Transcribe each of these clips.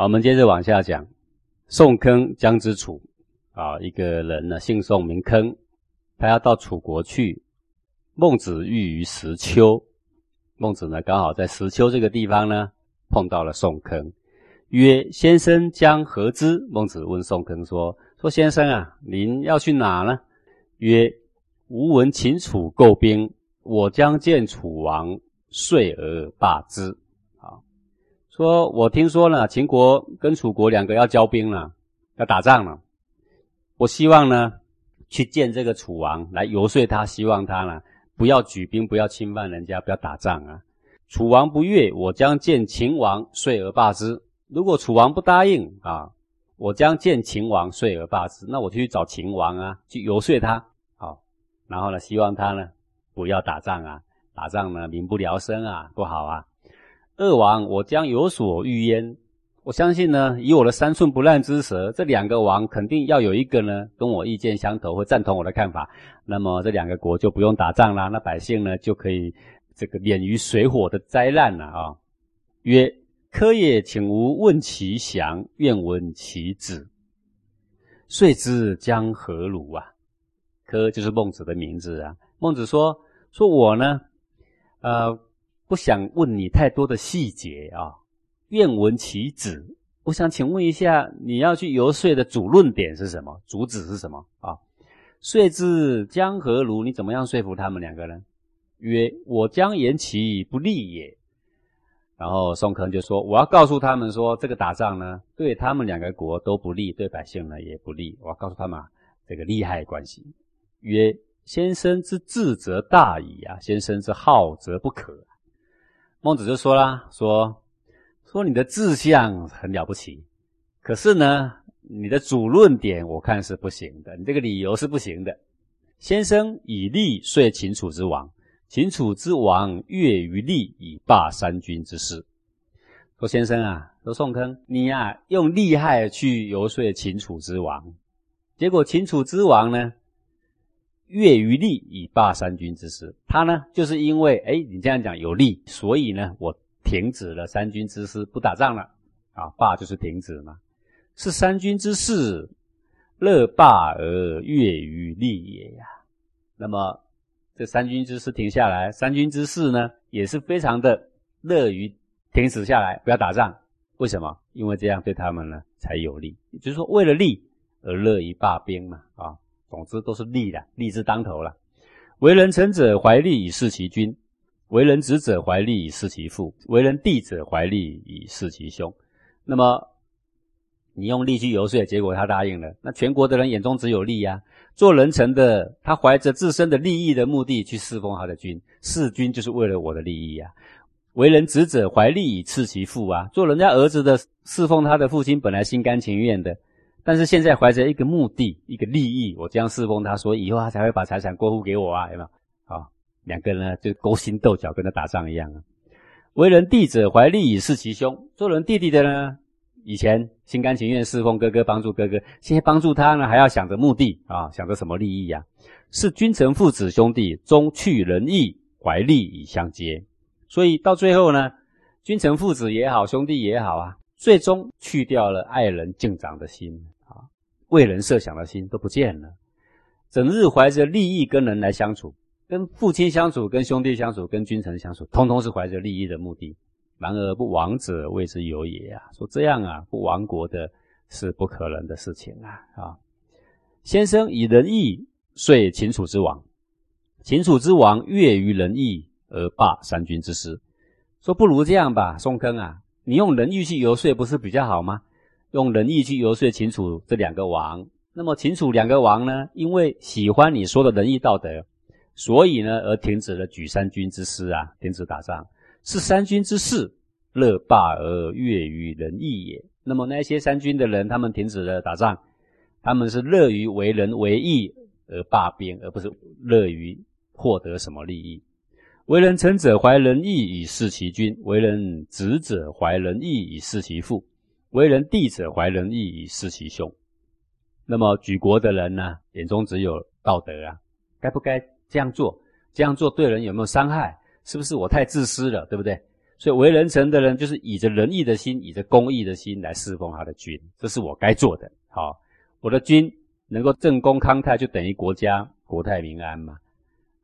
好，我们接着往下讲。宋坑将之楚，啊，一个人呢，姓宋名坑，他要到楚国去。孟子遇于石丘，孟子呢刚好在石丘这个地方呢碰到了宋坑，曰：“先生将何之？”孟子问宋坑说：“说先生啊，您要去哪呢？”曰：“吾闻秦楚构兵，我将见楚王，遂而罢之。”说我听说呢，秦国跟楚国两个要交兵了，要打仗了。我希望呢，去见这个楚王，来游说他，希望他呢不要举兵，不要侵犯人家，不要打仗啊。楚王不悦，我将见秦王，遂而罢之。如果楚王不答应啊，我将见秦王，遂而罢之。那我就去找秦王啊，去游说他，好，然后呢，希望他呢不要打仗啊，打仗呢民不聊生啊，不好啊。二王，我将有所欲焉。我相信呢，以我的三寸不烂之舌，这两个王肯定要有一个呢，跟我意见相投，会赞同我的看法。那么这两个国就不用打仗啦，那百姓呢就可以这个免于水火的灾难了啊。曰：科也，请吾问其详，愿闻其旨。遂之将何如啊？科就是孟子的名字啊。孟子说：说我呢，呃。不想问你太多的细节啊，愿闻其旨。我想请问一下，你要去游说的主论点是什么？主旨是什么啊？说之将何如？你怎么样说服他们两个人？曰：我将言其不利也。然后宋坑就说：我要告诉他们说，这个打仗呢，对他们两个国都不利，对百姓呢也不利。我要告诉他们这个利害关系。曰：先生之智则大矣啊，先生之好则不可。孟子就说啦：“说说你的志向很了不起，可是呢，你的主论点我看是不行的，你这个理由是不行的。先生以利说秦楚之王，秦楚之王悦于利以霸三军之事。说先生啊，说宋坑，你呀用利害去游说秦楚之王，结果秦楚之王呢？”悦于利以霸三军之师，他呢就是因为哎，你这样讲有利，所以呢我停止了三军之师，不打仗了啊。霸就是停止嘛，是三军之事，乐霸而悦于利也呀。那么这三军之师停下来，三军之事呢也是非常的乐于停止下来，不要打仗。为什么？因为这样对他们呢才有利，也就是说为了利而乐于罢兵嘛啊。总之都是利的，利字当头了。为人臣者怀利以事其君，为人子者怀利以事其父，为人弟者怀利以事其兄。那么你用利去游说，结果他答应了。那全国的人眼中只有利呀。做人臣的，他怀着自身的利益的目的去侍奉他的君，弑君就是为了我的利益呀。为人子者怀利以事其父啊，做人家儿子的侍奉他的父亲，本来心甘情愿的。但是现在怀着一个目的、一个利益，我这样侍奉他，所以以后他才会把财产过户给我啊，有没有？啊，两个人呢就勾心斗角，跟他打仗一样啊。为人弟者怀利以事其兄，做人弟弟的呢，以前心甘情愿侍奉哥哥，帮助哥哥，现在帮助他呢，还要想着目的啊，想着什么利益呀？是君臣父子兄弟，终去仁义，怀利以相接。所以到最后呢，君臣父子也好，兄弟也好啊。最终去掉了爱人敬长的心啊，为人设想的心都不见了，整日怀着利益跟人来相处，跟父亲相处，跟兄弟相处，跟君臣相处，通通是怀着利益的目的。然而不亡者谓之有也啊，说这样啊，不亡国的是不可能的事情啊啊！先生以仁义遂秦楚之王，秦楚之王悦于仁义而罢三军之师，说不如这样吧，宋坑啊。你用仁义去游说不是比较好吗？用仁义去游说秦楚这两个王，那么秦楚两个王呢？因为喜欢你说的仁义道德，所以呢而停止了举三军之师啊，停止打仗，是三军之事，乐罢而悦于仁义也。那么那些三军的人，他们停止了打仗，他们是乐于为仁为义而罢兵，而不是乐于获得什么利益。为人臣者怀仁义以事其君，为人子者怀仁义以事其父，为人弟者怀仁义以事其兄。那么举国的人呢，眼中只有道德啊，该不该这样做？这样做对人有没有伤害？是不是我太自私了？对不对？所以为人臣的人，就是以着仁义的心，以着公义的心来侍奉他的君，这是我该做的。好，我的君能够正公康泰，就等于国家国泰民安嘛。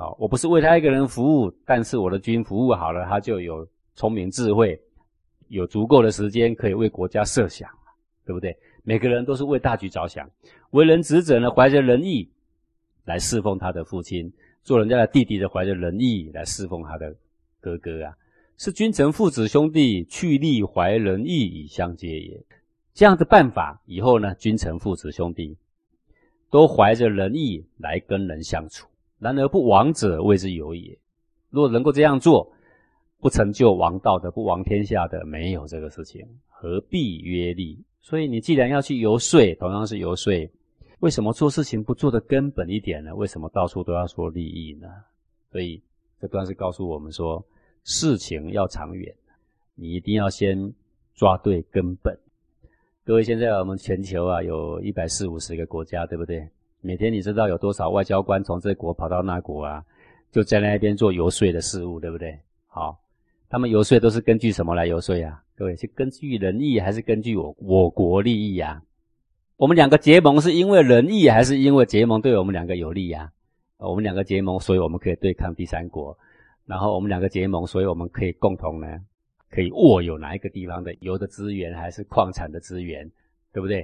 好，我不是为他一个人服务，但是我的君服务好了，他就有聪明智慧，有足够的时间可以为国家设想，对不对？每个人都是为大局着想。为人子者呢，怀着仁义来侍奉他的父亲；做人家的弟弟的，怀着仁义来侍奉他的哥哥啊。是君臣父子兄弟去利怀仁义以相接也。这样的办法以后呢，君臣父子兄弟都怀着仁义来跟人相处。然而不亡者谓之有也。若能够这样做，不成就王道的，不亡天下的，没有这个事情，何必约利？所以你既然要去游说，同样是游说，为什么做事情不做的根本一点呢？为什么到处都要说利益呢？所以这段是告诉我们说，事情要长远，你一定要先抓对根本。各位，现在我们全球啊，有一百四五十个国家，对不对？每天你知道有多少外交官从这国跑到那国啊，就在那边做游说的事务，对不对？好，他们游说都是根据什么来游说呀？各位是根据仁义还是根据我我国利益呀？我们两个结盟是因为仁义还是因为结盟对我们两个有利呀？我们两个结盟，所以我们可以对抗第三国。然后我们两个结盟，所以我们可以共同呢，可以握有哪一个地方的油的资源还是矿产的资源，对不对？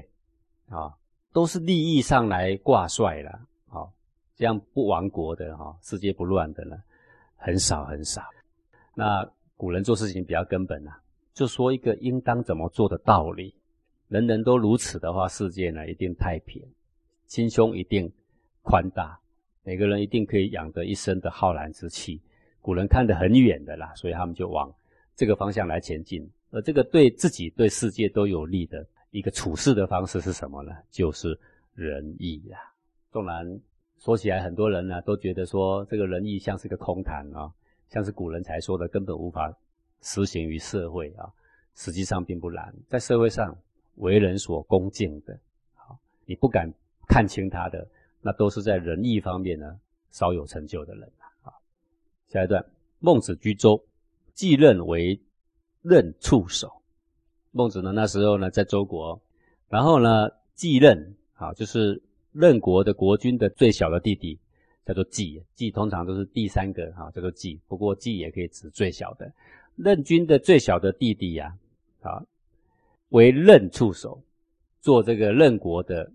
啊，都是利益上来挂帅了。好，这样不亡国的哈，世界不乱的呢，很少很少。那古人做事情比较根本啊。就说一个应当怎么做的道理，人人都如此的话，世界呢一定太平，心胸一定宽大，每个人一定可以养得一身的浩然之气。古人看得很远的啦，所以他们就往这个方向来前进。而这个对自己、对世界都有利的一个处事的方式是什么呢？就是仁义呀。纵然说起来，很多人呢都觉得说这个仁义像是个空谈啊，像是古人才说的，根本无法。实行于社会啊，实际上并不难。在社会上为人所恭敬的，好，你不敢看清他的，那都是在仁义方面呢稍有成就的人啊。下一段，孟子居周，继任为任处守。孟子呢那时候呢在周国，然后呢继任，好，就是任国的国君的最小的弟弟，叫做季。季通常都是第三个哈，叫做季。不过季也可以指最小的。任君的最小的弟弟呀，啊，为任处守，做这个任国的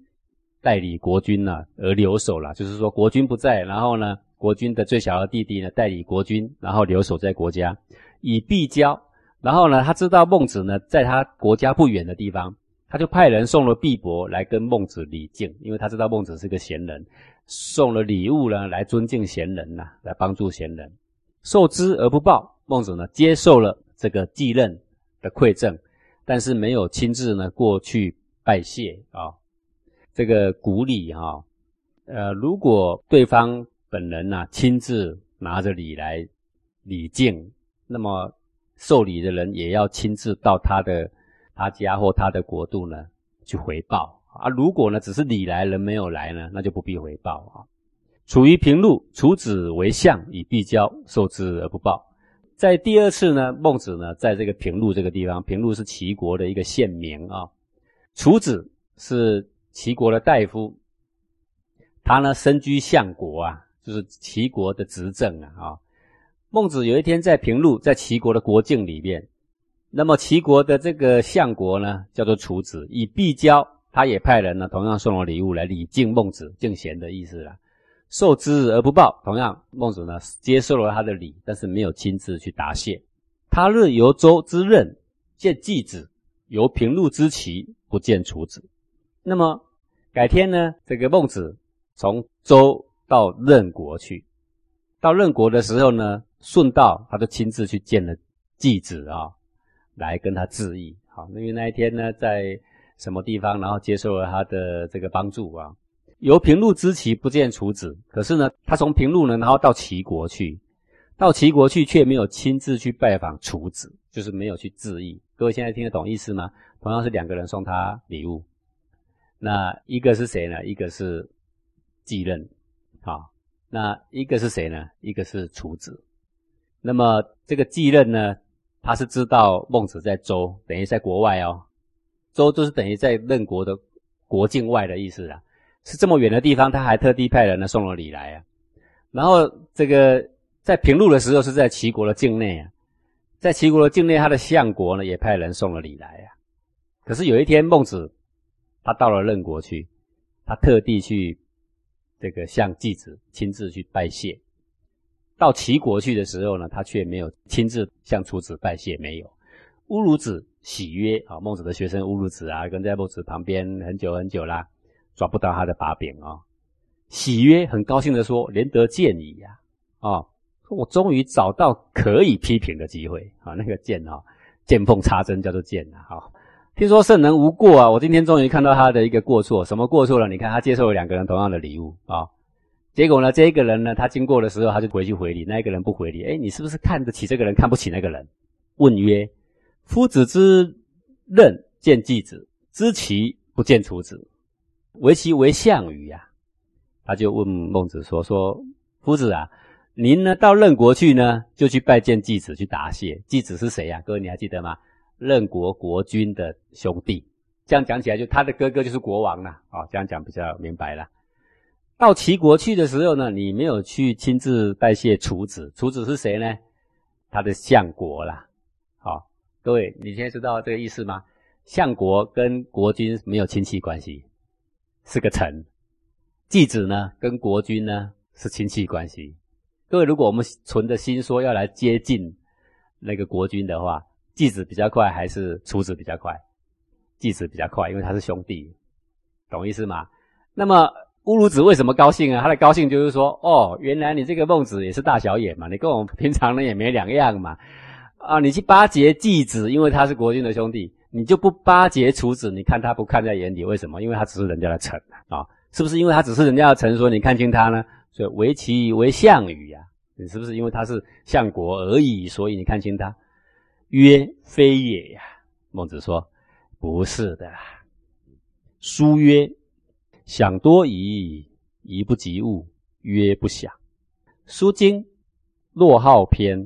代理国君呢，而留守了。就是说，国君不在，然后呢，国君的最小的弟弟呢，代理国君，然后留守在国家，以必交。然后呢，他知道孟子呢，在他国家不远的地方，他就派人送了毕帛来跟孟子礼敬，因为他知道孟子是个贤人，送了礼物呢，来尊敬贤人呐，来帮助贤人，受之而不报。孟子呢，接受了这个继任的馈赠，但是没有亲自呢过去拜谢啊。这个古礼哈，呃，如果对方本人呢亲自拿着礼来礼敬，那么受礼的人也要亲自到他的他家或他的国度呢去回报啊。如果呢只是礼来人没有来呢，那就不必回报啊。处于平路，楚子为相以必交，受之而不报。在第二次呢，孟子呢，在这个平陆这个地方，平陆是齐国的一个县名啊。楚子是齐国的大夫，他呢身居相国啊，就是齐国的执政啊。啊，孟子有一天在平陆，在齐国的国境里面，那么齐国的这个相国呢，叫做楚子，以必交，他也派人呢，同样送了礼物来礼敬孟子，敬贤的意思啦。受之而不报，同样，孟子呢接受了他的礼，但是没有亲自去答谢。他日由周之任见季子，由平陆之齐不见楚子。那么改天呢，这个孟子从周到任国去，到任国的时候呢，顺道他就亲自去见了季子啊，来跟他致意。好，因为那一天呢，在什么地方，然后接受了他的这个帮助啊。由平陆之齐不见楚子，可是呢，他从平陆呢，然后到齐国去，到齐国去却没有亲自去拜访楚子，就是没有去致意。各位现在听得懂意思吗？同样是两个人送他礼物，那一个是谁呢？一个是继任，好，那一个是谁呢？一个是楚子。那么这个继任呢，他是知道孟子在周，等于在国外哦，周就是等于在任国的国境外的意思啦，是这么远的地方，他还特地派人呢送了礼来啊。然后这个在平陆的时候是在齐国的境内啊，在齐国的境内，他的相国呢也派人送了礼来啊。可是有一天孟子他到了任国去，他特地去这个向季子亲自去拜谢。到齐国去的时候呢，他却没有亲自向楚子拜谢，没有。乌鲁子喜曰：“啊，孟子的学生乌鲁子啊，跟在孟子旁边很久很久啦，抓不到他的把柄啊。喜曰，很高兴的说：‘连得见矣呀！啊，我终于找到可以批评的机会啊！那个见啊，见缝插针叫做见啊！好，听说圣人无过啊，我今天终于看到他的一个过错，什么过错了？你看他接受了两个人同样的礼物啊。”结果呢，这一个人呢，他经过的时候，他就回去回礼；那一个人不回礼。哎，你是不是看得起这个人，看不起那个人？问曰：“夫子之任见季子，知其不见楚子，唯其为项羽呀？”他就问孟子说：“说夫子啊，您呢到任国去呢，就去拜见季子，去答谢。季子是谁呀？各位你还记得吗？任国国君的兄弟。这样讲起来，就他的哥哥就是国王了。哦，这样讲比较明白了。”到齐国去的时候呢，你没有去亲自拜谢楚子。楚子是谁呢？他的相国啦。好，各位，你现在知道这个意思吗？相国跟国君没有亲戚关系，是个臣。季子呢，跟国君呢是亲戚关系。各位，如果我们存的心说要来接近那个国君的话，季子比较快还是楚子比较快？季子比较快，因为他是兄弟，懂意思吗？那么。乌鲁子为什么高兴啊？他的高兴就是说，哦，原来你这个孟子也是大小眼嘛，你跟我们平常人也没两样嘛。啊，你去巴结季子，因为他是国君的兄弟，你就不巴结楚子？你看他不看在眼里，为什么？因为他只是人家的臣啊，是不是？因为他只是人家的臣，所以你看清他呢？所以为其为项羽呀，你是不是？因为他是相国而已，所以你看清他？曰非也呀。孟子说，不是的。书曰。想多疑，疑不及物，曰不想。《书经·落号篇》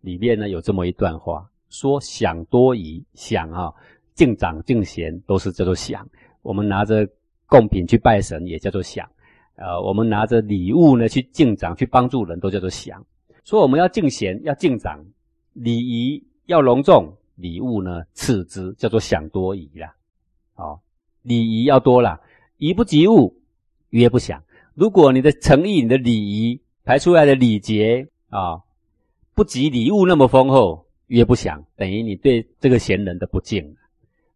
里面呢有这么一段话，说想多疑，想啊，敬长敬贤都是叫做想。我们拿着贡品去拜神也叫做想，呃，我们拿着礼物呢去敬长去帮助人都叫做想。说我们要敬贤要敬长，礼仪要隆重，礼物呢次之，叫做想多疑啦。哦，礼仪要多啦。宜不及物，曰不祥。如果你的诚意、你的礼仪排出来的礼节啊，不及礼物那么丰厚，曰不祥，等于你对这个贤人的不敬。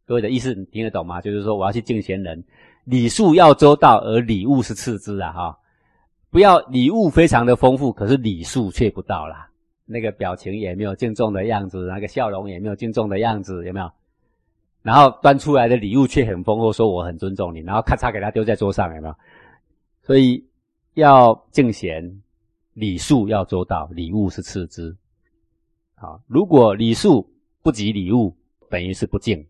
各位的意思你听得懂吗？就是说我要去敬贤人，礼数要周到，而礼物是次之啊！哈，不要礼物非常的丰富，可是礼数却不到啦。那个表情也没有敬重的样子，那个笑容也没有敬重的样子，有没有？然后端出来的礼物却很丰厚，说我很尊重你，然后咔嚓给他丢在桌上，有没有？所以要敬贤，礼数要周到，礼物是次之。好，如果礼数不及礼物，等于是不敬。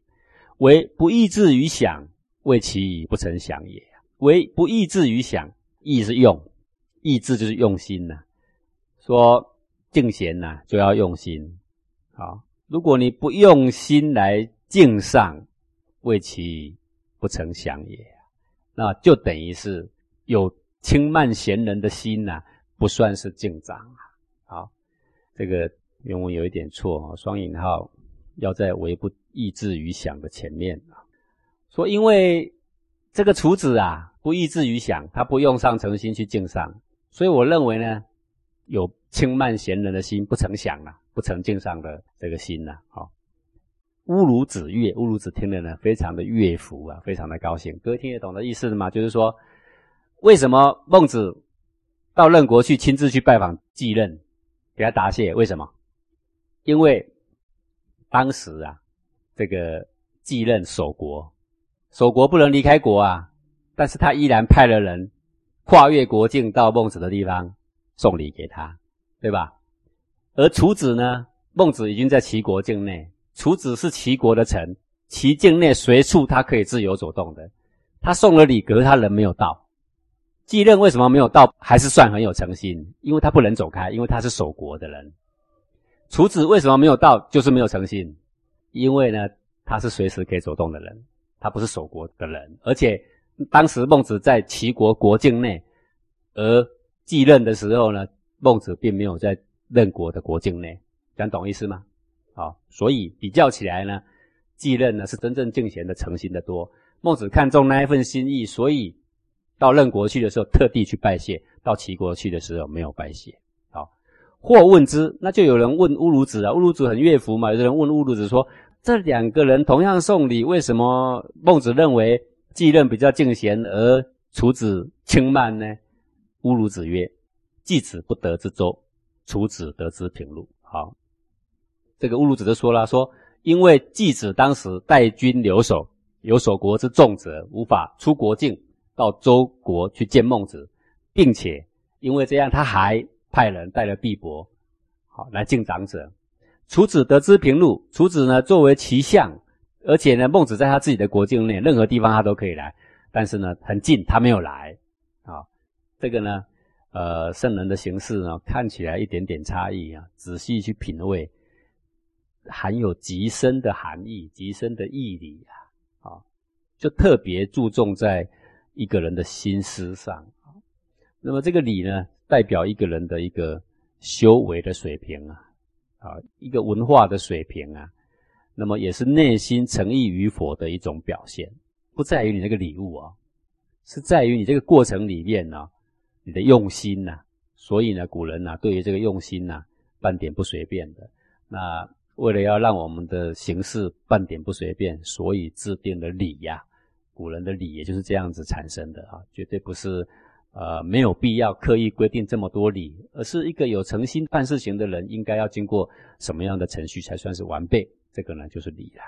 为不义志于享，为其不曾享也。为不义志于享，义是用，义志就是用心呐。说敬贤呐，就要用心。好，如果你不用心来。敬上为其不曾想也，那就等于是有轻慢贤人的心呐，不算是敬长啊。好，这个原文有一点错啊，双引号要在为不抑制于想的前面啊。说因为这个厨子啊不抑制于想，他不用上诚心去敬上，所以我认为呢，有轻慢贤人的心，不曾想啊，不曾敬上的这个心呐。好。乌鲁子乐，乌鲁子听了呢，非常的乐服啊，非常的高兴。各位听得懂的意思吗？就是说，为什么孟子到任国去亲自去拜访继任，给他答谢？为什么？因为当时啊，这个继任守国，守国不能离开国啊，但是他依然派了人跨越国境到孟子的地方送礼给他，对吧？而楚子呢，孟子已经在齐国境内。楚子是齐国的臣，齐境内随处他可以自由走动的。他送了礼，可是他人没有到。继任为什么没有到？还是算很有诚心，因为他不能走开，因为他是守国的人。楚子为什么没有到？就是没有诚心，因为呢，他是随时可以走动的人，他不是守国的人，而且当时孟子在齐国国境内，而继任的时候呢，孟子并没有在任国的国境内，讲懂意思吗？啊，所以比较起来呢，继任呢是真正敬贤的诚心的多。孟子看中那一份心意，所以到任国去的时候特地去拜谢，到齐国去的时候没有拜谢。好或问之，那就有人问乌鲁子啊，乌鲁子很乐服嘛。有人问乌鲁子说：“这两个人同样送礼，为什么孟子认为继任比较敬贤，而楚子轻慢呢？”乌鲁子曰：“季子不得之舟，楚子得之平路。”好，这个乌鲁子就说了：“说因为季子当时带军留守，有守国之重者，无法出国境到周国去见孟子，并且因为这样，他还。”派人带了毕帛，好来敬长者。楚子得知平路，楚子呢作为骑相，而且呢孟子在他自己的国境内，任何地方他都可以来，但是呢很近，他没有来。啊，这个呢，呃，圣人的形式呢看起来一点点差异啊，仔细去品味，含有极深的含义、极深的义理啊，啊，就特别注重在一个人的心思上。那么这个礼呢？代表一个人的一个修为的水平啊，啊，一个文化的水平啊，那么也是内心诚意与否的一种表现，不在于你那个礼物啊，是在于你这个过程里面呢，你的用心呐。所以呢，古人呐，对于这个用心呐，半点不随便的。那为了要让我们的行事半点不随便，所以制定了礼呀。古人的礼也就是这样子产生的啊，绝对不是。呃，没有必要刻意规定这么多礼，而是一个有诚心办事情的人，应该要经过什么样的程序才算是完备？这个呢，就是礼了。